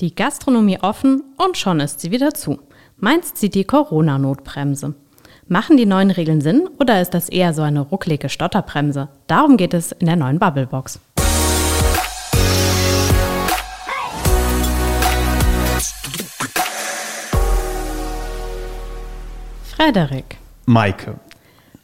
Die Gastronomie offen und schon ist sie wieder zu. Mainz zieht die Corona-Notbremse. Machen die neuen Regeln Sinn oder ist das eher so eine rucklige Stotterbremse? Darum geht es in der neuen Bubblebox. Frederik. Maike.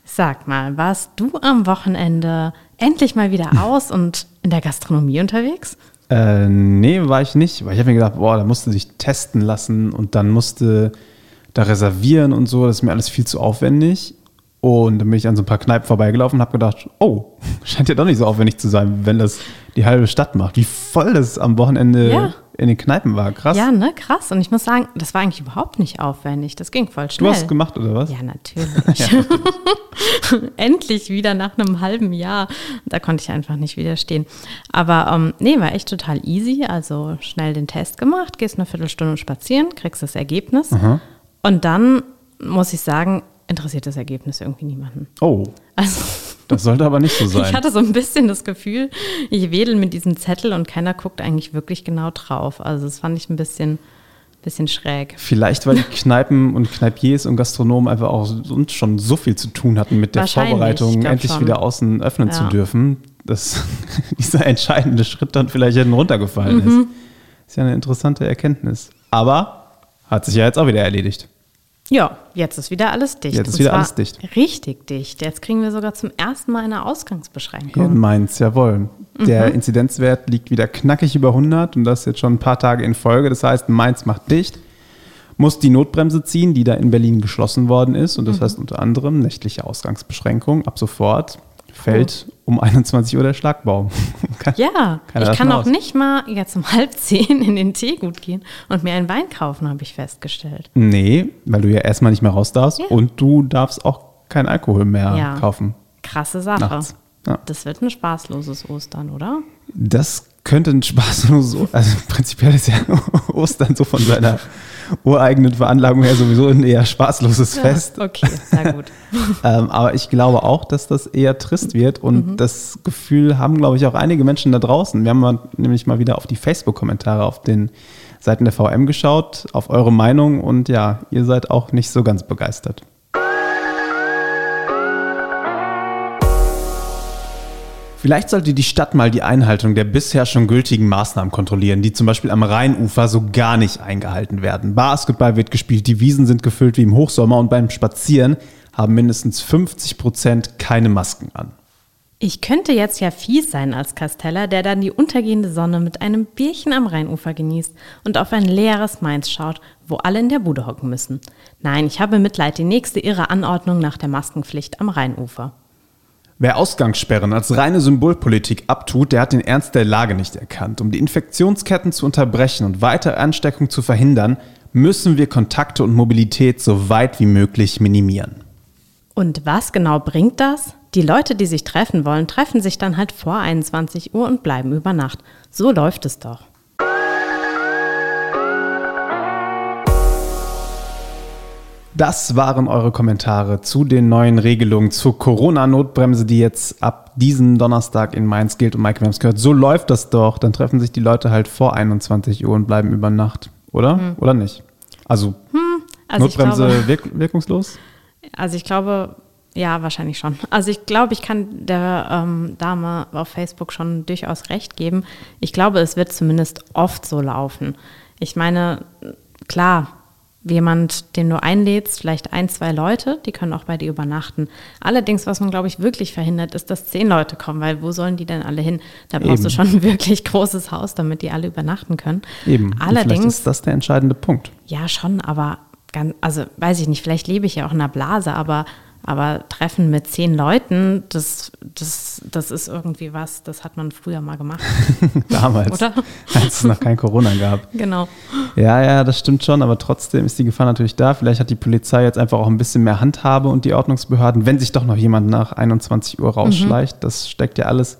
Sag mal, warst du am Wochenende endlich mal wieder aus und in der Gastronomie unterwegs? Äh, nee, war ich nicht. Weil ich habe mir gedacht, boah, da musste sich testen lassen und dann musste da reservieren und so. Das ist mir alles viel zu aufwendig. Und dann bin ich an so ein paar Kneipen vorbeigelaufen und habe gedacht, oh, scheint ja doch nicht so aufwendig zu sein, wenn das die halbe Stadt macht. Wie voll das am Wochenende ja. in den Kneipen war. Krass. Ja, ne, krass. Und ich muss sagen, das war eigentlich überhaupt nicht aufwendig. Das ging voll schnell. Du hast es gemacht, oder was? Ja, natürlich. ja. Endlich wieder nach einem halben Jahr. Da konnte ich einfach nicht widerstehen. Aber ähm, nee, war echt total easy. Also schnell den Test gemacht, gehst eine Viertelstunde spazieren, kriegst das Ergebnis. Aha. Und dann muss ich sagen, interessiert das Ergebnis irgendwie niemanden. Oh. Also, das sollte aber nicht so sein. Ich hatte so ein bisschen das Gefühl, ich wedel mit diesem Zettel und keiner guckt eigentlich wirklich genau drauf. Also das fand ich ein bisschen, bisschen schräg. Vielleicht, weil die Kneipen und Kneipiers und Gastronomen einfach auch uns schon so viel zu tun hatten mit der Vorbereitung, endlich schon. wieder außen öffnen ja. zu dürfen, dass dieser entscheidende Schritt dann vielleicht hinten runtergefallen mhm. ist. Ist ja eine interessante Erkenntnis. Aber hat sich ja jetzt auch wieder erledigt. Ja, jetzt ist wieder alles dicht. Jetzt ist wieder alles dicht. Richtig dicht. Jetzt kriegen wir sogar zum ersten Mal eine Ausgangsbeschränkung. Hier in Mainz, jawohl. Der mhm. Inzidenzwert liegt wieder knackig über 100 und das jetzt schon ein paar Tage in Folge. Das heißt, Mainz macht dicht, muss die Notbremse ziehen, die da in Berlin geschlossen worden ist. Und das mhm. heißt unter anderem nächtliche Ausgangsbeschränkung ab sofort fällt oh. Um 21 Uhr der Schlagbaum. kann, ja, ich kann auch aus. nicht mal jetzt um halb zehn in den Teegut gehen und mir einen Wein kaufen, habe ich festgestellt. Nee, weil du ja erstmal nicht mehr raus darfst ja. und du darfst auch keinen Alkohol mehr ja. kaufen. Krasse Sache. Ja. Das wird ein spaßloses Ostern, oder? Das könnte ein spaßloses, also prinzipiell ist ja Ostern so von seiner ureigenen Veranlagung her sowieso ein eher spaßloses ja, Fest. Okay, sehr gut. ähm, aber ich glaube auch, dass das eher trist wird und mhm. das Gefühl haben, glaube ich, auch einige Menschen da draußen. Wir haben mal, nämlich mal wieder auf die Facebook-Kommentare auf den Seiten der VM geschaut, auf eure Meinung und ja, ihr seid auch nicht so ganz begeistert. Vielleicht sollte die Stadt mal die Einhaltung der bisher schon gültigen Maßnahmen kontrollieren, die zum Beispiel am Rheinufer so gar nicht eingehalten werden. Basketball wird gespielt, die Wiesen sind gefüllt wie im Hochsommer und beim Spazieren haben mindestens 50 Prozent keine Masken an. Ich könnte jetzt ja fies sein als Kasteller, der dann die untergehende Sonne mit einem Bierchen am Rheinufer genießt und auf ein leeres Mainz schaut, wo alle in der Bude hocken müssen. Nein, ich habe Mitleid, die nächste irre Anordnung nach der Maskenpflicht am Rheinufer. Wer Ausgangssperren als reine Symbolpolitik abtut, der hat den Ernst der Lage nicht erkannt. Um die Infektionsketten zu unterbrechen und weitere Ansteckung zu verhindern, müssen wir Kontakte und Mobilität so weit wie möglich minimieren. Und was genau bringt das? Die Leute, die sich treffen wollen, treffen sich dann halt vor 21 Uhr und bleiben über Nacht. So läuft es doch. Das waren eure Kommentare zu den neuen Regelungen zur Corona-Notbremse, die jetzt ab diesem Donnerstag in Mainz gilt. Und Mike, wir haben es gehört, so läuft das doch. Dann treffen sich die Leute halt vor 21 Uhr und bleiben über Nacht, oder? Hm. Oder nicht? Also, hm. also Notbremse glaube, wirk wirkungslos? Also ich glaube, ja, wahrscheinlich schon. Also ich glaube, ich kann der ähm, Dame auf Facebook schon durchaus recht geben. Ich glaube, es wird zumindest oft so laufen. Ich meine, klar, jemand, den du einlädst, vielleicht ein, zwei Leute, die können auch bei dir übernachten. Allerdings, was man, glaube ich, wirklich verhindert, ist, dass zehn Leute kommen, weil wo sollen die denn alle hin? Da brauchst Eben. du schon ein wirklich großes Haus, damit die alle übernachten können. Eben. Allerdings. vielleicht ist das der entscheidende Punkt. Ja, schon, aber ganz, also weiß ich nicht, vielleicht lebe ich ja auch in einer Blase, aber aber Treffen mit zehn Leuten, das, das, das ist irgendwie was, das hat man früher mal gemacht. Damals. Oder? Als es noch kein Corona gab. Genau. Ja, ja, das stimmt schon, aber trotzdem ist die Gefahr natürlich da. Vielleicht hat die Polizei jetzt einfach auch ein bisschen mehr Handhabe und die Ordnungsbehörden, wenn sich doch noch jemand nach 21 Uhr rausschleicht. Mhm. Das steckt ja alles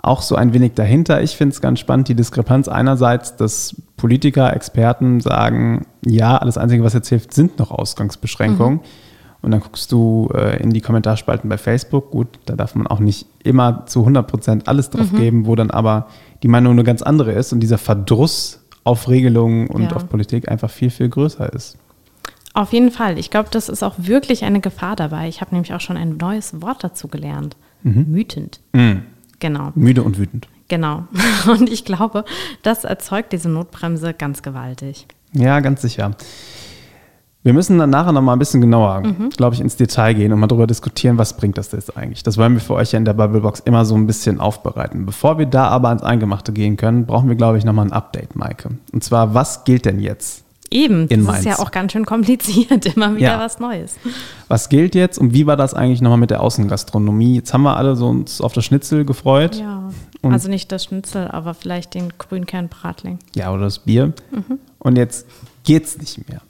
auch so ein wenig dahinter. Ich finde es ganz spannend, die Diskrepanz einerseits, dass Politiker, Experten sagen, ja, alles Einzige, was jetzt hilft, sind noch Ausgangsbeschränkungen. Mhm und dann guckst du äh, in die Kommentarspalten bei Facebook. Gut, da darf man auch nicht immer zu 100 Prozent alles drauf mhm. geben, wo dann aber die Meinung eine ganz andere ist. Und dieser Verdruss auf Regelungen und ja. auf Politik einfach viel, viel größer ist. Auf jeden Fall. Ich glaube, das ist auch wirklich eine Gefahr dabei. Ich habe nämlich auch schon ein neues Wort dazu gelernt. Mhm. Mütend. Mhm. Genau. Müde und wütend. Genau. Und ich glaube, das erzeugt diese Notbremse ganz gewaltig. Ja, ganz sicher. Wir müssen dann nachher nochmal ein bisschen genauer, mhm. glaube ich, ins Detail gehen und mal darüber diskutieren, was bringt das jetzt eigentlich. Das wollen wir für euch ja in der Bubblebox immer so ein bisschen aufbereiten. Bevor wir da aber ans Eingemachte gehen können, brauchen wir, glaube ich, nochmal ein Update, Maike. Und zwar, was gilt denn jetzt? Eben, das Mainz. ist ja auch ganz schön kompliziert, immer wieder ja. was Neues. Was gilt jetzt und wie war das eigentlich nochmal mit der Außengastronomie? Jetzt haben wir alle so uns auf das Schnitzel gefreut. Ja, also nicht das Schnitzel, aber vielleicht den Grünkernbratling. Ja, oder das Bier. Mhm. Und jetzt geht's nicht mehr.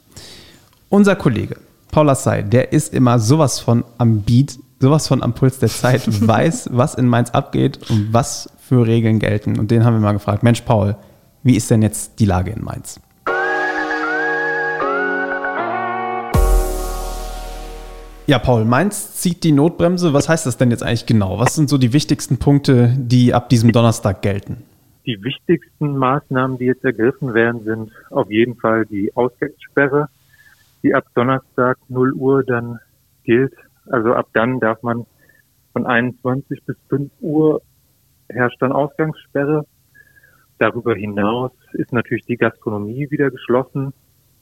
Unser Kollege Paula Say, der ist immer sowas von am Beat, sowas von am Puls der Zeit, weiß, was in Mainz abgeht und was für Regeln gelten. Und den haben wir mal gefragt, Mensch Paul, wie ist denn jetzt die Lage in Mainz? Ja, Paul, Mainz zieht die Notbremse. Was heißt das denn jetzt eigentlich genau? Was sind so die wichtigsten Punkte, die ab diesem Donnerstag gelten? Die wichtigsten Maßnahmen, die jetzt ergriffen werden, sind auf jeden Fall die Ausgangssperre, die ab Donnerstag 0 Uhr dann gilt. Also ab dann darf man von 21 bis 5 Uhr herrscht dann Ausgangssperre. Darüber hinaus ist natürlich die Gastronomie wieder geschlossen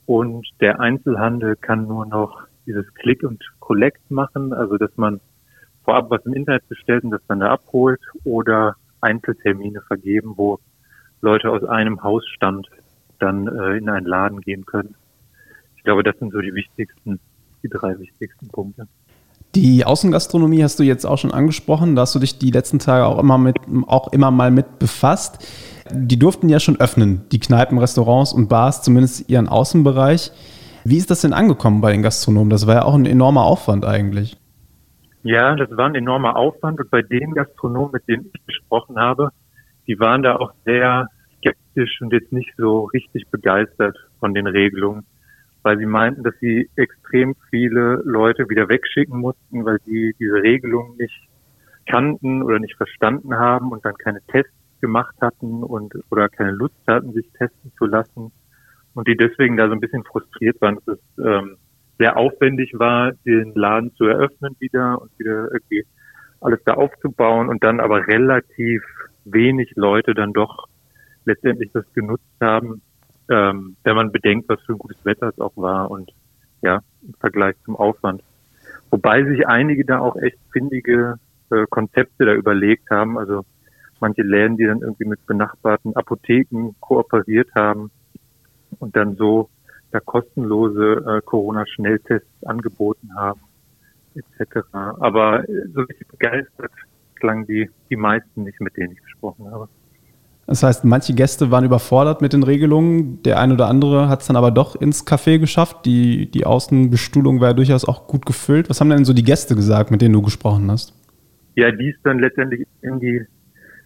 und der Einzelhandel kann nur noch dieses Click und Collect machen, also dass man vorab was im Internet bestellt und das dann da abholt oder Einzeltermine vergeben, wo Leute aus einem Hausstand dann äh, in einen Laden gehen können. Ich glaube, das sind so die wichtigsten, die drei wichtigsten Punkte. Die Außengastronomie hast du jetzt auch schon angesprochen, da hast du dich die letzten Tage auch immer mit, auch immer mal mit befasst. Die durften ja schon öffnen, die Kneipen, Restaurants und Bars, zumindest ihren Außenbereich. Wie ist das denn angekommen bei den Gastronomen? Das war ja auch ein enormer Aufwand eigentlich. Ja, das war ein enormer Aufwand und bei den Gastronomen, mit denen ich gesprochen habe, die waren da auch sehr skeptisch und jetzt nicht so richtig begeistert von den Regelungen, weil sie meinten, dass sie extrem viele Leute wieder wegschicken mussten, weil sie diese Regelungen nicht kannten oder nicht verstanden haben und dann keine Tests gemacht hatten und oder keine Lust hatten, sich testen zu lassen. Und die deswegen da so ein bisschen frustriert waren, dass es ähm, sehr aufwendig war, den Laden zu eröffnen wieder und wieder irgendwie alles da aufzubauen und dann aber relativ wenig Leute dann doch letztendlich das genutzt haben, ähm, wenn man bedenkt, was für ein gutes Wetter es auch war und ja, im Vergleich zum Aufwand. Wobei sich einige da auch echt findige äh, Konzepte da überlegt haben, also manche Läden, die dann irgendwie mit benachbarten Apotheken kooperiert haben, und dann so da kostenlose äh, Corona-Schnelltests angeboten haben, etc. Aber äh, so richtig begeistert klangen die, die meisten nicht, mit denen ich gesprochen habe. Das heißt, manche Gäste waren überfordert mit den Regelungen, der ein oder andere hat es dann aber doch ins Café geschafft. Die, die Außenbestuhlung war ja durchaus auch gut gefüllt. Was haben denn so die Gäste gesagt, mit denen du gesprochen hast? Ja, die es dann letztendlich in die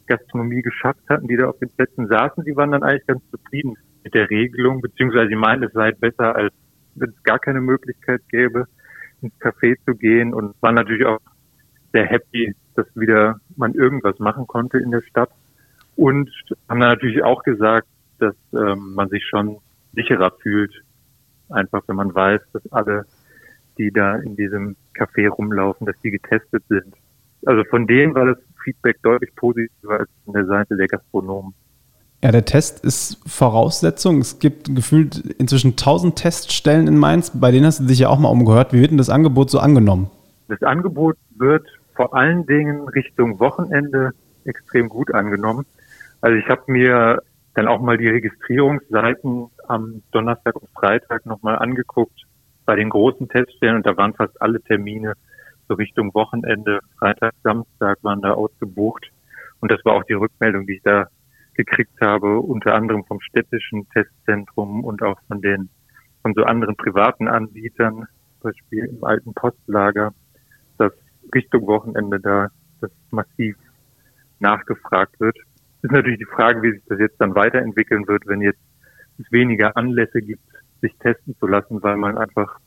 Gastronomie geschafft hatten, die da auf den Plätzen saßen, die waren dann eigentlich ganz zufrieden mit der Regelung, beziehungsweise sie meinen, es sei besser, als wenn es gar keine Möglichkeit gäbe, ins Café zu gehen und waren natürlich auch sehr happy, dass wieder man irgendwas machen konnte in der Stadt und haben dann natürlich auch gesagt, dass ähm, man sich schon sicherer fühlt, einfach wenn man weiß, dass alle, die da in diesem Café rumlaufen, dass die getestet sind. Also von denen war das Feedback deutlich positiver als von der Seite der Gastronomen. Ja, der Test ist Voraussetzung. Es gibt gefühlt inzwischen 1000 Teststellen in Mainz. Bei denen hast du dich ja auch mal umgehört. Wie wird denn das Angebot so angenommen? Das Angebot wird vor allen Dingen Richtung Wochenende extrem gut angenommen. Also ich habe mir dann auch mal die Registrierungsseiten am Donnerstag und Freitag nochmal angeguckt bei den großen Teststellen und da waren fast alle Termine so Richtung Wochenende, Freitag, Samstag waren da ausgebucht. Und das war auch die Rückmeldung, die ich da gekriegt habe, unter anderem vom städtischen Testzentrum und auch von den von so anderen privaten Anbietern, zum Beispiel im alten Postlager, dass Richtung Wochenende da das massiv nachgefragt wird. Ist natürlich die Frage, wie sich das jetzt dann weiterentwickeln wird, wenn jetzt es weniger Anlässe gibt, sich testen zu lassen, weil man einfach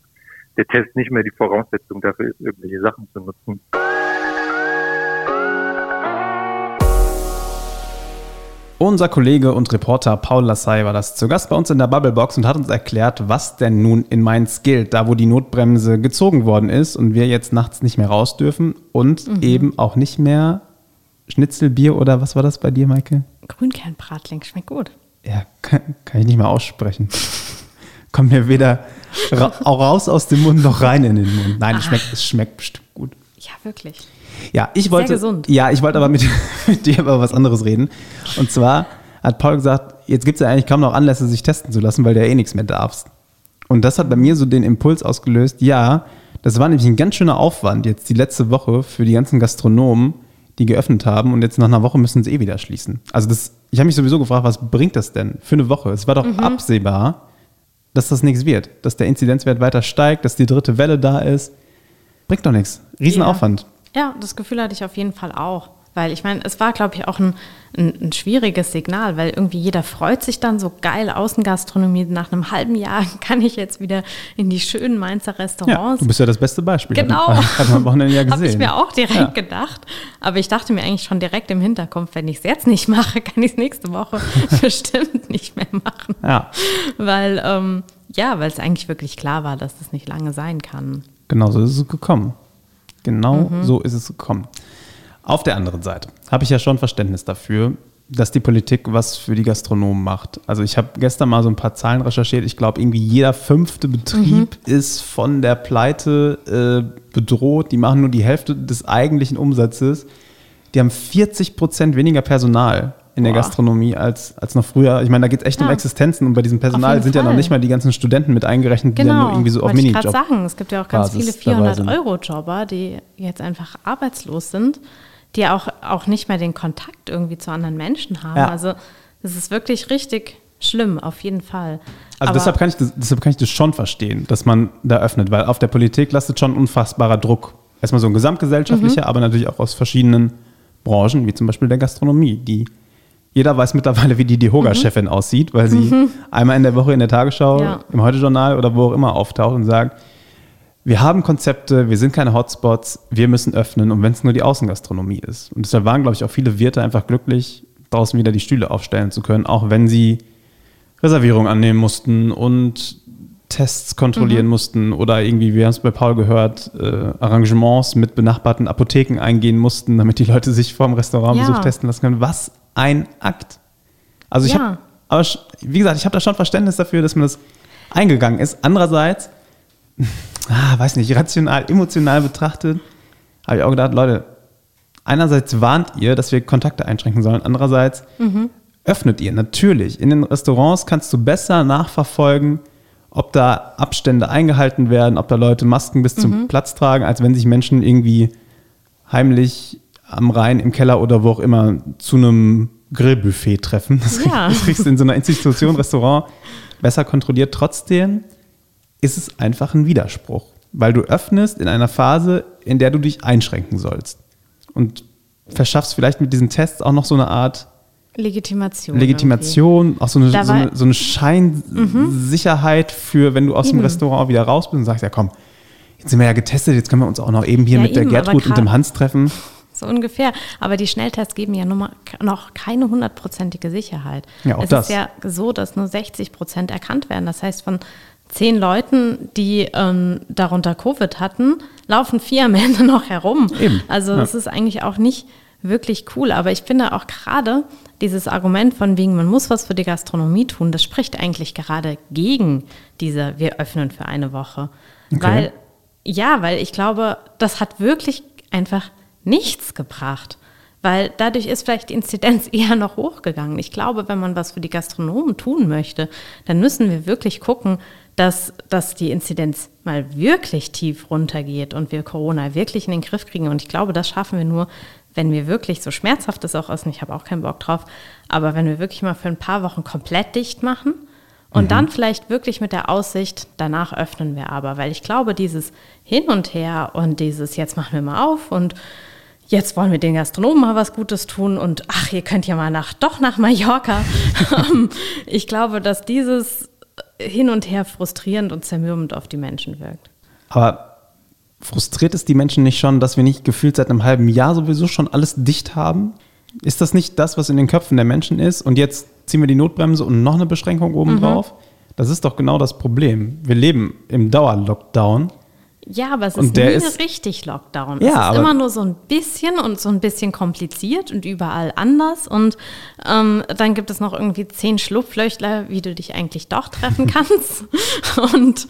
der Test nicht mehr die Voraussetzung dafür ist, irgendwelche Sachen zu nutzen. Unser Kollege und Reporter Paul Lassay war das zu Gast bei uns in der Bubblebox und hat uns erklärt, was denn nun in Mainz gilt, da wo die Notbremse gezogen worden ist und wir jetzt nachts nicht mehr raus dürfen und mhm. eben auch nicht mehr Schnitzelbier oder was war das bei dir, Maike? Grünkernbratling, schmeckt gut. Ja, kann, kann ich nicht mehr aussprechen. Kommt mir weder ra raus aus dem Mund noch rein in den Mund. Nein, es schmeckt, es schmeckt bestimmt gut. Ja, wirklich. Ja, ich wollte. Sehr gesund. Ja, ich wollte aber mit, mit dir über was anderes reden. Und zwar hat Paul gesagt, jetzt gibt es ja eigentlich kaum noch Anlässe, sich testen zu lassen, weil du ja eh nichts mehr darfst. Und das hat bei mir so den Impuls ausgelöst, ja, das war nämlich ein ganz schöner Aufwand jetzt die letzte Woche für die ganzen Gastronomen, die geöffnet haben und jetzt nach einer Woche müssen sie eh wieder schließen. Also das, ich habe mich sowieso gefragt, was bringt das denn für eine Woche? Es war doch mhm. absehbar, dass das nichts wird, dass der Inzidenzwert weiter steigt, dass die dritte Welle da ist. Bringt doch nichts. Riesenaufwand. Ja. Ja, das Gefühl hatte ich auf jeden Fall auch. Weil ich meine, es war, glaube ich, auch ein, ein, ein, schwieriges Signal, weil irgendwie jeder freut sich dann so geil Außengastronomie. Nach einem halben Jahr kann ich jetzt wieder in die schönen Mainzer Restaurants. Ja, du bist ja das beste Beispiel. Genau. Hat man am Wochenende ja gesehen. Habe ich mir auch direkt ja. gedacht. Aber ich dachte mir eigentlich schon direkt im Hinterkopf, wenn ich es jetzt nicht mache, kann ich es nächste Woche bestimmt nicht mehr machen. Ja. Weil, ähm, ja, weil es eigentlich wirklich klar war, dass das nicht lange sein kann. Genau so ist es gekommen. Genau mhm. so ist es gekommen. Auf der anderen Seite habe ich ja schon Verständnis dafür, dass die Politik was für die Gastronomen macht. Also ich habe gestern mal so ein paar Zahlen recherchiert. Ich glaube, irgendwie jeder fünfte Betrieb mhm. ist von der Pleite äh, bedroht. Die machen nur die Hälfte des eigentlichen Umsatzes. Die haben 40 Prozent weniger Personal in der Boah. Gastronomie als, als noch früher. Ich meine, da geht es echt ja. um Existenzen und bei diesem Personal sind Fall. ja noch nicht mal die ganzen Studenten mit eingerechnet, genau. die ja nur irgendwie so auf Minijob. Ich gerade sagen, es gibt ja auch ganz viele 400-Euro-Jobber, die jetzt einfach arbeitslos sind, die auch, auch nicht mehr den Kontakt irgendwie zu anderen Menschen haben. Ja. Also es ist wirklich richtig schlimm, auf jeden Fall. Also Aber deshalb kann, ich das, deshalb kann ich das schon verstehen, dass man da öffnet, weil auf der Politik lastet schon unfassbarer Druck. Erstmal so ein gesamtgesellschaftlicher, mhm. aber natürlich auch aus verschiedenen Branchen, wie zum Beispiel der Gastronomie, die jeder weiß mittlerweile, wie die DEHOGA-Chefin mhm. aussieht, weil sie mhm. einmal in der Woche in der Tagesschau, ja. im Heute-Journal oder wo auch immer auftaucht und sagt, wir haben Konzepte, wir sind keine Hotspots, wir müssen öffnen und wenn es nur die Außengastronomie ist. Und deshalb waren, glaube ich, auch viele Wirte einfach glücklich, draußen wieder die Stühle aufstellen zu können, auch wenn sie Reservierungen annehmen mussten und Tests kontrollieren mhm. mussten oder irgendwie, wir haben es bei Paul gehört, äh, Arrangements mit benachbarten Apotheken eingehen mussten, damit die Leute sich vor dem Restaurantbesuch ja. testen lassen können. Was ein Akt. Also ich ja. habe, aber wie gesagt, ich habe da schon Verständnis dafür, dass man das eingegangen ist. Andererseits, ah, weiß nicht, rational, emotional betrachtet, habe ich auch gedacht, Leute, einerseits warnt ihr, dass wir Kontakte einschränken sollen, andererseits mhm. öffnet ihr natürlich. In den Restaurants kannst du besser nachverfolgen, ob da Abstände eingehalten werden, ob da Leute Masken bis mhm. zum Platz tragen, als wenn sich Menschen irgendwie heimlich am Rhein, im Keller oder wo auch immer zu einem Grillbuffet treffen. Das, ja. kriegst, das kriegst du in so einer Institution, Restaurant besser kontrolliert. Trotzdem ist es einfach ein Widerspruch, weil du öffnest in einer Phase, in der du dich einschränken sollst. Und verschaffst vielleicht mit diesen Tests auch noch so eine Art Legitimation. Legitimation, irgendwie. auch so eine, so eine, so eine Scheinsicherheit mhm. für, wenn du aus eben. dem Restaurant wieder raus bist und sagst, ja komm, jetzt sind wir ja getestet, jetzt können wir uns auch noch eben hier ja, mit eben, der Gertrud und dem Hans treffen so ungefähr. Aber die Schnelltests geben ja noch keine hundertprozentige Sicherheit. Ja, auch es das. ist ja so, dass nur 60 Prozent erkannt werden. Das heißt, von zehn Leuten, die ähm, darunter Covid hatten, laufen vier am Ende noch herum. Eben. Also ja. das ist eigentlich auch nicht wirklich cool. Aber ich finde auch gerade dieses Argument von wegen, man muss was für die Gastronomie tun, das spricht eigentlich gerade gegen diese, wir öffnen für eine Woche. Okay. Weil, ja, weil ich glaube, das hat wirklich einfach nichts gebracht. Weil dadurch ist vielleicht die Inzidenz eher noch hochgegangen. Ich glaube, wenn man was für die Gastronomen tun möchte, dann müssen wir wirklich gucken, dass, dass die Inzidenz mal wirklich tief runtergeht und wir Corona wirklich in den Griff kriegen. Und ich glaube, das schaffen wir nur, wenn wir wirklich, so schmerzhaft es auch ist, und ich habe auch keinen Bock drauf, aber wenn wir wirklich mal für ein paar Wochen komplett dicht machen und mhm. dann vielleicht wirklich mit der Aussicht, danach öffnen wir aber. Weil ich glaube, dieses Hin und Her und dieses, jetzt machen wir mal auf und jetzt wollen wir den Gastronomen mal was Gutes tun und ach, ihr könnt ja mal nach, doch nach Mallorca. Ähm, ich glaube, dass dieses hin und her frustrierend und zermürbend auf die Menschen wirkt. Aber frustriert es die Menschen nicht schon, dass wir nicht gefühlt seit einem halben Jahr sowieso schon alles dicht haben? Ist das nicht das, was in den Köpfen der Menschen ist? Und jetzt ziehen wir die Notbremse und noch eine Beschränkung obendrauf? Mhm. Das ist doch genau das Problem. Wir leben im Dauerlockdown. Ja, aber es ist nie ist, richtig Lockdown. Ja, es ist aber, immer nur so ein bisschen und so ein bisschen kompliziert und überall anders. Und ähm, dann gibt es noch irgendwie zehn Schlupflöchler, wie du dich eigentlich doch treffen kannst. und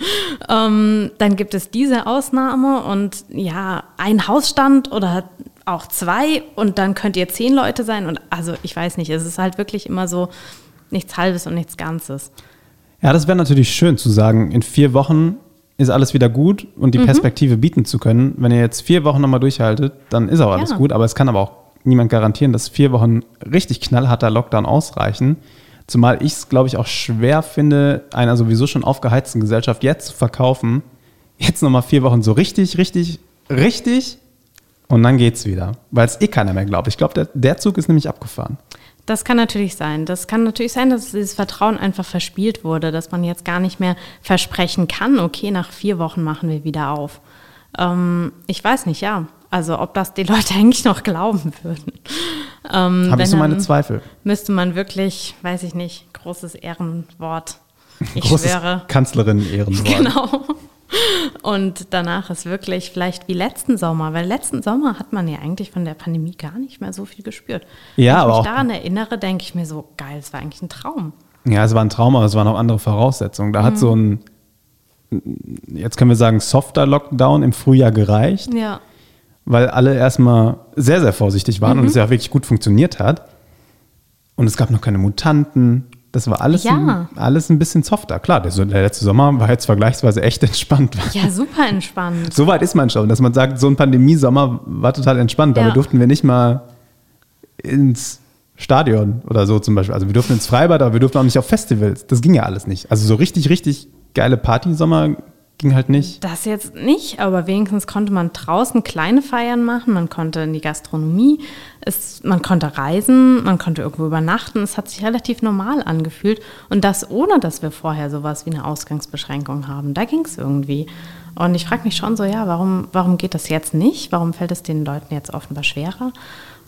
ähm, dann gibt es diese Ausnahme und ja, ein Hausstand oder auch zwei und dann könnt ihr zehn Leute sein. Und also ich weiß nicht, es ist halt wirklich immer so nichts Halbes und nichts Ganzes. Ja, das wäre natürlich schön zu sagen, in vier Wochen ist alles wieder gut und die mhm. Perspektive bieten zu können. Wenn ihr jetzt vier Wochen nochmal durchhaltet, dann ist auch alles ja. gut. Aber es kann aber auch niemand garantieren, dass vier Wochen richtig knallharter Lockdown ausreichen. Zumal ich es, glaube ich, auch schwer finde, einer sowieso schon aufgeheizten Gesellschaft jetzt zu verkaufen. Jetzt nochmal vier Wochen so richtig, richtig, richtig und dann geht's wieder. Weil es eh keiner mehr glaubt. Ich glaube, der, der Zug ist nämlich abgefahren. Das kann natürlich sein. Das kann natürlich sein, dass dieses Vertrauen einfach verspielt wurde, dass man jetzt gar nicht mehr versprechen kann, okay, nach vier Wochen machen wir wieder auf. Ähm, ich weiß nicht, ja. Also ob das die Leute eigentlich noch glauben würden. Ähm, Habe ich so meine Zweifel. Müsste man wirklich, weiß ich nicht, großes Ehrenwort. Ich Großes schwöre. Kanzlerin-Ehrenwort. Genau. Und danach ist wirklich vielleicht wie letzten Sommer, weil letzten Sommer hat man ja eigentlich von der Pandemie gar nicht mehr so viel gespürt. Ja, Wenn aber ich mich daran erinnere, denke ich mir so, geil, es war eigentlich ein Traum. Ja, es war ein Traum, aber es waren auch andere Voraussetzungen. Da mhm. hat so ein, jetzt können wir sagen, softer Lockdown im Frühjahr gereicht. Ja. Weil alle erstmal sehr, sehr vorsichtig waren mhm. und es ja auch wirklich gut funktioniert hat. Und es gab noch keine Mutanten. Das war alles, ja. ein, alles ein bisschen softer. Klar, der, der, letzte Sommer war jetzt vergleichsweise echt entspannt. Ja, super entspannt. so weit ist man schon, dass man sagt, so ein Pandemiesommer war total entspannt. Ja. Dabei durften wir nicht mal ins Stadion oder so zum Beispiel. Also wir durften ins Freibad, aber wir durften auch nicht auf Festivals. Das ging ja alles nicht. Also so richtig, richtig geile Partysommer ging halt nicht. Das jetzt nicht, aber wenigstens konnte man draußen kleine Feiern machen, man konnte in die Gastronomie, es, man konnte reisen, man konnte irgendwo übernachten. Es hat sich relativ normal angefühlt und das ohne, dass wir vorher sowas wie eine Ausgangsbeschränkung haben. Da ging es irgendwie. Und ich frage mich schon so, ja, warum, warum geht das jetzt nicht? Warum fällt es den Leuten jetzt offenbar schwerer?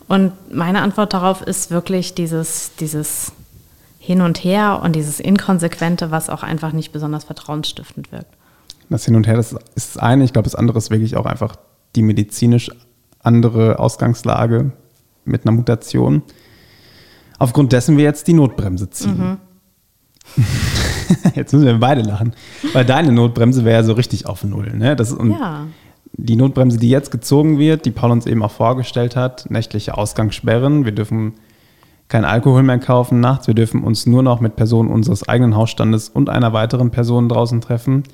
Und meine Antwort darauf ist wirklich dieses, dieses Hin und Her und dieses Inkonsequente, was auch einfach nicht besonders vertrauensstiftend wirkt. Das Hin und Her, das ist das eine. Ich glaube, das andere ist wirklich auch einfach die medizinisch andere Ausgangslage mit einer Mutation. Aufgrund dessen wir jetzt die Notbremse ziehen. Mhm. jetzt müssen wir beide lachen. Weil deine Notbremse wäre ja so richtig auf Null. Ne? Das, und ja. Die Notbremse, die jetzt gezogen wird, die Paul uns eben auch vorgestellt hat, nächtliche Ausgangssperren. Wir dürfen kein Alkohol mehr kaufen nachts. Wir dürfen uns nur noch mit Personen unseres eigenen Hausstandes und einer weiteren Person draußen treffen.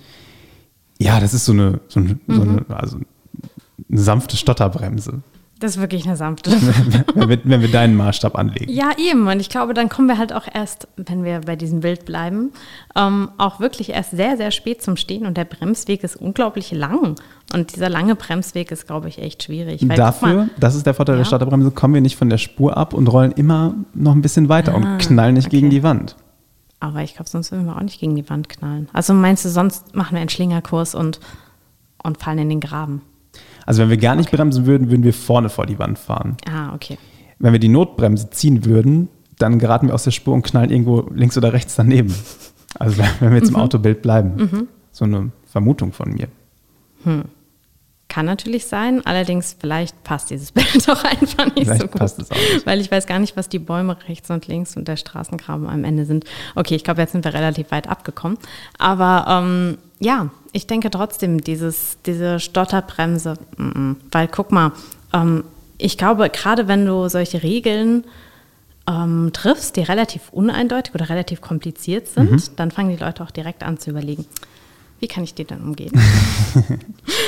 Ja, das ist so eine, so eine, mhm. so eine, also eine sanfte Stotterbremse. Das ist wirklich eine sanfte. wenn, wir, wenn wir deinen Maßstab anlegen. Ja, eben. Und ich glaube, dann kommen wir halt auch erst, wenn wir bei diesem Bild bleiben, ähm, auch wirklich erst sehr, sehr spät zum Stehen. Und der Bremsweg ist unglaublich lang. Und dieser lange Bremsweg ist, glaube ich, echt schwierig. Weil, Dafür, mal, das ist der Vorteil ja. der Stotterbremse, kommen wir nicht von der Spur ab und rollen immer noch ein bisschen weiter ah, und knallen nicht okay. gegen die Wand. Aber ich glaube, sonst würden wir auch nicht gegen die Wand knallen. Also meinst du, sonst machen wir einen Schlingerkurs und, und fallen in den Graben? Also wenn wir gar nicht okay. bremsen würden, würden wir vorne vor die Wand fahren. Ah, okay. Wenn wir die Notbremse ziehen würden, dann geraten wir aus der Spur und knallen irgendwo links oder rechts daneben. Also wenn wir jetzt im mhm. Autobild bleiben. Mhm. So eine Vermutung von mir. Hm. Kann natürlich sein, allerdings vielleicht passt dieses Bild doch einfach nicht vielleicht so gut. Passt es auch nicht. Weil ich weiß gar nicht, was die Bäume rechts und links und der Straßengraben am Ende sind. Okay, ich glaube, jetzt sind wir relativ weit abgekommen. Aber ähm, ja, ich denke trotzdem, dieses, diese Stotterbremse, mm -mm. weil guck mal, ähm, ich glaube, gerade wenn du solche Regeln ähm, triffst, die relativ uneindeutig oder relativ kompliziert sind, mhm. dann fangen die Leute auch direkt an zu überlegen, wie kann ich die dann umgehen?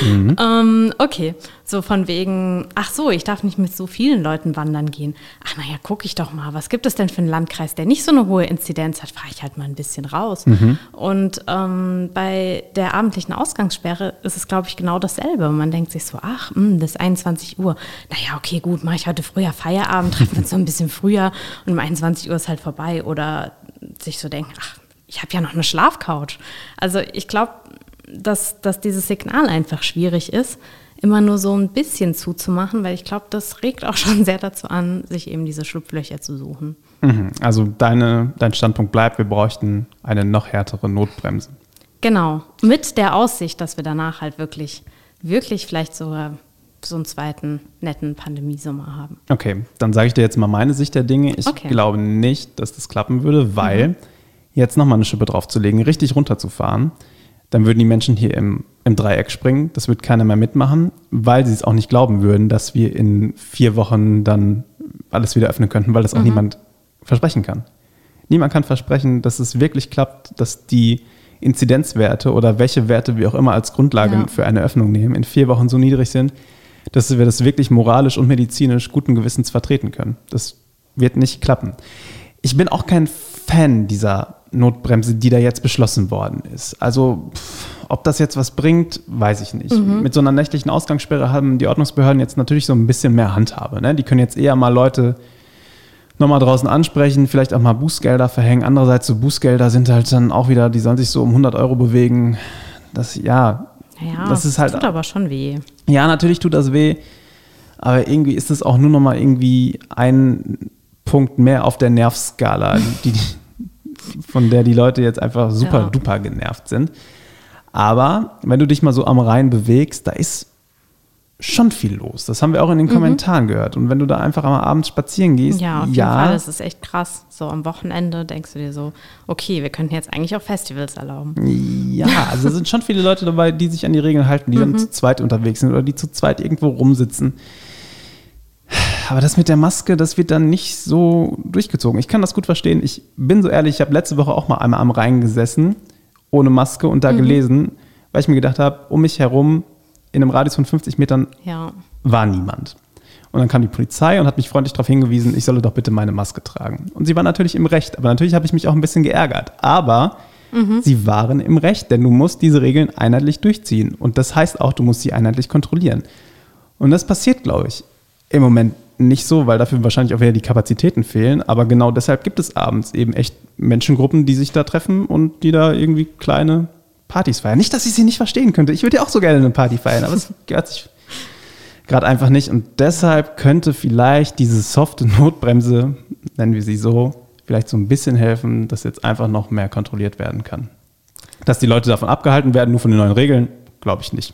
mhm. ähm, okay, so von wegen, ach so, ich darf nicht mit so vielen Leuten wandern gehen. Ach naja, gucke ich doch mal, was gibt es denn für einen Landkreis, der nicht so eine hohe Inzidenz hat? Fahre ich halt mal ein bisschen raus. Mhm. Und ähm, bei der abendlichen Ausgangssperre ist es, glaube ich, genau dasselbe. Man denkt sich so, ach, mh, hm, das ist 21 Uhr. Naja, okay, gut, mache ich heute früher Feierabend, treffen wir uns so ein bisschen früher und um 21 Uhr ist halt vorbei. Oder sich so denken, ach, ich habe ja noch eine Schlafcouch. Also ich glaube, dass, dass dieses Signal einfach schwierig ist immer nur so ein bisschen zuzumachen, weil ich glaube, das regt auch schon sehr dazu an, sich eben diese Schlupflöcher zu suchen. Mhm. Also deine, dein Standpunkt bleibt, wir bräuchten eine noch härtere Notbremse. Genau, mit der Aussicht, dass wir danach halt wirklich, wirklich vielleicht sogar so einen zweiten netten Pandemiesommer haben. Okay, dann sage ich dir jetzt mal meine Sicht der Dinge. Ich Okay. glaube nicht, dass das klappen würde, weil jetzt nochmal eine Schippe draufzulegen, richtig runterzufahren, dann würden die Menschen hier im, im Dreieck springen. Das wird keiner mehr mitmachen, weil sie es auch nicht glauben würden, dass wir in vier Wochen dann alles wieder öffnen könnten, weil das auch niemand versprechen kann. Niemand kann versprechen, dass es wirklich klappt, dass die Inzidenzwerte oder welche Werte wir auch immer als Grundlage Ja. für eine Öffnung nehmen, in vier Wochen so niedrig sind, dass wir das wirklich moralisch und medizinisch guten Gewissens vertreten können. Das wird nicht klappen. Ich bin auch kein Fan dieser Notbremse, die da jetzt beschlossen worden ist. Also, pff, ob das jetzt was bringt, weiß ich nicht. Mit so einer nächtlichen Ausgangssperre haben die Ordnungsbehörden jetzt natürlich so ein bisschen mehr Handhabe. Ne? Die können jetzt eher mal Leute nochmal draußen ansprechen, vielleicht auch mal Bußgelder verhängen. Andererseits so Bußgelder sind halt dann auch wieder, die sollen sich so um 100 Euro bewegen. Das, ja, Naja, das ist halt tut aber schon weh. ja, natürlich tut das weh, aber irgendwie ist es auch nur noch mal irgendwie ein Punkt mehr auf der Nervskala, die, von der die Leute jetzt einfach super Ja. duper genervt sind. Aber wenn du dich mal so am Rhein bewegst, da ist schon viel los. Das haben wir auch in den Kommentaren gehört. Und wenn du da einfach am Abend spazieren gehst, Ja, auf jeden ja, Fall. Das ist echt krass. So am Wochenende denkst du dir so, okay, wir könnten jetzt eigentlich auch Festivals erlauben. Ja, also es sind schon viele Leute dabei, die sich an die Regeln halten, die dann zu zweit unterwegs sind oder die zu zweit irgendwo rumsitzen. Aber das mit der Maske, das wird dann nicht so durchgezogen. Ich kann das gut verstehen. Ich bin so ehrlich, ich habe letzte Woche auch mal einmal am Rhein gesessen, ohne Maske und da gelesen, weil ich mir gedacht habe, um mich herum in einem Radius von 50 Metern Ja. war niemand. Und dann kam die Polizei und hat mich freundlich darauf hingewiesen, ich solle doch bitte meine Maske tragen. Und sie war natürlich im Recht, aber natürlich habe ich mich auch ein bisschen geärgert. Aber sie waren im Recht, denn du musst diese Regeln einheitlich durchziehen. Und das heißt auch, du musst sie einheitlich kontrollieren. Und das passiert, glaube ich, im Moment nicht so, weil dafür wahrscheinlich auch wieder die Kapazitäten fehlen. Aber genau deshalb gibt es abends eben echt Menschengruppen, die sich da treffen und die da irgendwie kleine Partys feiern. Nicht, dass ich sie nicht verstehen könnte. Ich würde ja auch so gerne eine Party feiern, aber es gehört sich gerade einfach nicht. Und deshalb könnte vielleicht diese softe Notbremse, nennen wir sie so, vielleicht so ein bisschen helfen, dass jetzt einfach noch mehr kontrolliert werden kann. Dass die Leute davon abgehalten werden, nur von den neuen Regeln, glaube ich nicht.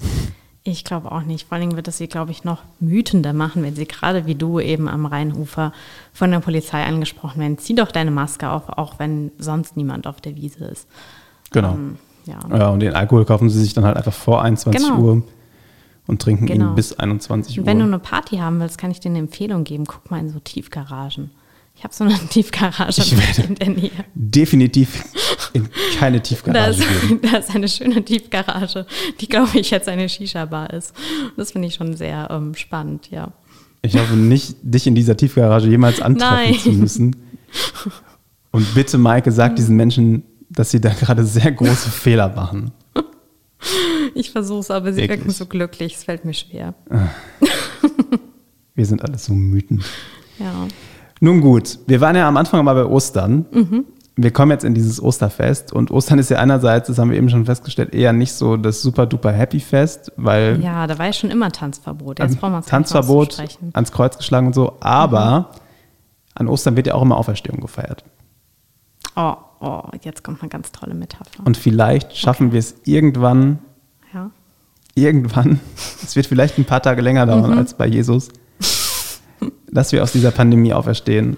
Ich glaube auch nicht. Vor allen Dingen wird es sie, glaube ich, noch wütender machen, wenn sie gerade wie du eben am Rheinufer von der Polizei angesprochen werden. Zieh doch deine Maske auf, auch wenn sonst niemand auf der Wiese ist. Genau. Ähm, ja. Ja, und den Alkohol kaufen sie sich dann halt einfach vor 21 Genau. Uhr und trinken Genau. ihn bis 21 Und Uhr. wenn du eine Party haben willst, kann ich dir eine Empfehlung geben. Guck mal in so Tiefgaragen. Ich habe so eine Tiefgarage in der Nähe. Definitiv in keine Tiefgarage da ist eine schöne Tiefgarage, die, glaube ich, jetzt eine Shisha-Bar ist. Das finde ich schon sehr ähm, spannend, ja. Ich hoffe nicht, dich in dieser Tiefgarage jemals antreffen Nein. zu müssen. Und bitte, Maike, sag diesen Menschen, dass sie da gerade sehr große Fehler machen. Ich versuche es, aber sie Wirklich? wirken so glücklich. Es fällt mir schwer. Wir sind alle so mütend. Ja. Nun gut, wir waren ja am Anfang mal bei Ostern. Wir kommen jetzt in dieses Osterfest und Ostern ist ja einerseits, das haben wir eben schon festgestellt, eher nicht so das super duper Happy Fest, weil ja, da war ja schon immer Tanzverbot. Jetzt brauchen wir Ähm, Tanzverbot ans Kreuz geschlagen und so, aber an Ostern wird ja auch immer Auferstehung gefeiert. Oh, oh, jetzt kommt eine ganz tolle Metapher. Und vielleicht schaffen wir es irgendwann, ja. irgendwann, es wird vielleicht ein paar Tage länger Mhm. dauern als bei Jesus, dass wir aus dieser Pandemie auferstehen.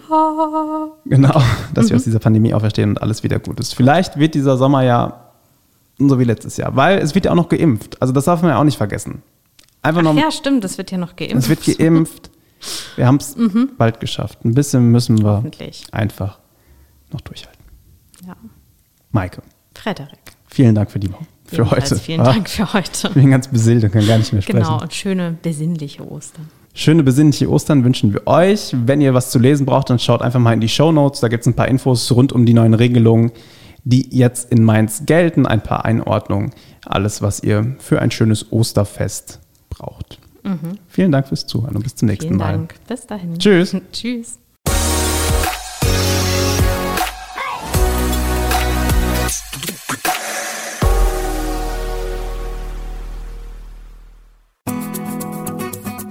Genau, dass Mhm. wir aus dieser Pandemie auferstehen und alles wieder gut ist. Vielleicht wird dieser Sommer ja so wie letztes Jahr, weil es wird ja auch noch geimpft. Also das darf man ja auch nicht vergessen. Einfach noch, Ja, stimmt, das wird ja noch geimpft. es wird geimpft. Wir haben es bald geschafft. Ein bisschen müssen wir Mhm. Einfach noch durchhalten. Ja. Maike, Frederik. vielen Dank für die für Ebenfalls heute. Vielen Ah, Dank für heute. Ich bin ganz beseelt und kann gar nicht mehr sprechen. Genau, und schöne besinnliche Ostern. Schöne besinnliche Ostern wünschen wir euch. Wenn ihr was zu lesen braucht, dann schaut einfach mal in die Show Notes. Da gibt es ein paar Infos rund um die neuen Regelungen, die jetzt in Mainz gelten, ein paar Einordnungen, alles, was ihr für ein schönes Osterfest braucht. Vielen Dank fürs Zuhören und bis zum nächsten Vielen Mal. Dank. Bis dahin. Tschüss. Tschüss.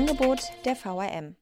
Angebot der VRM.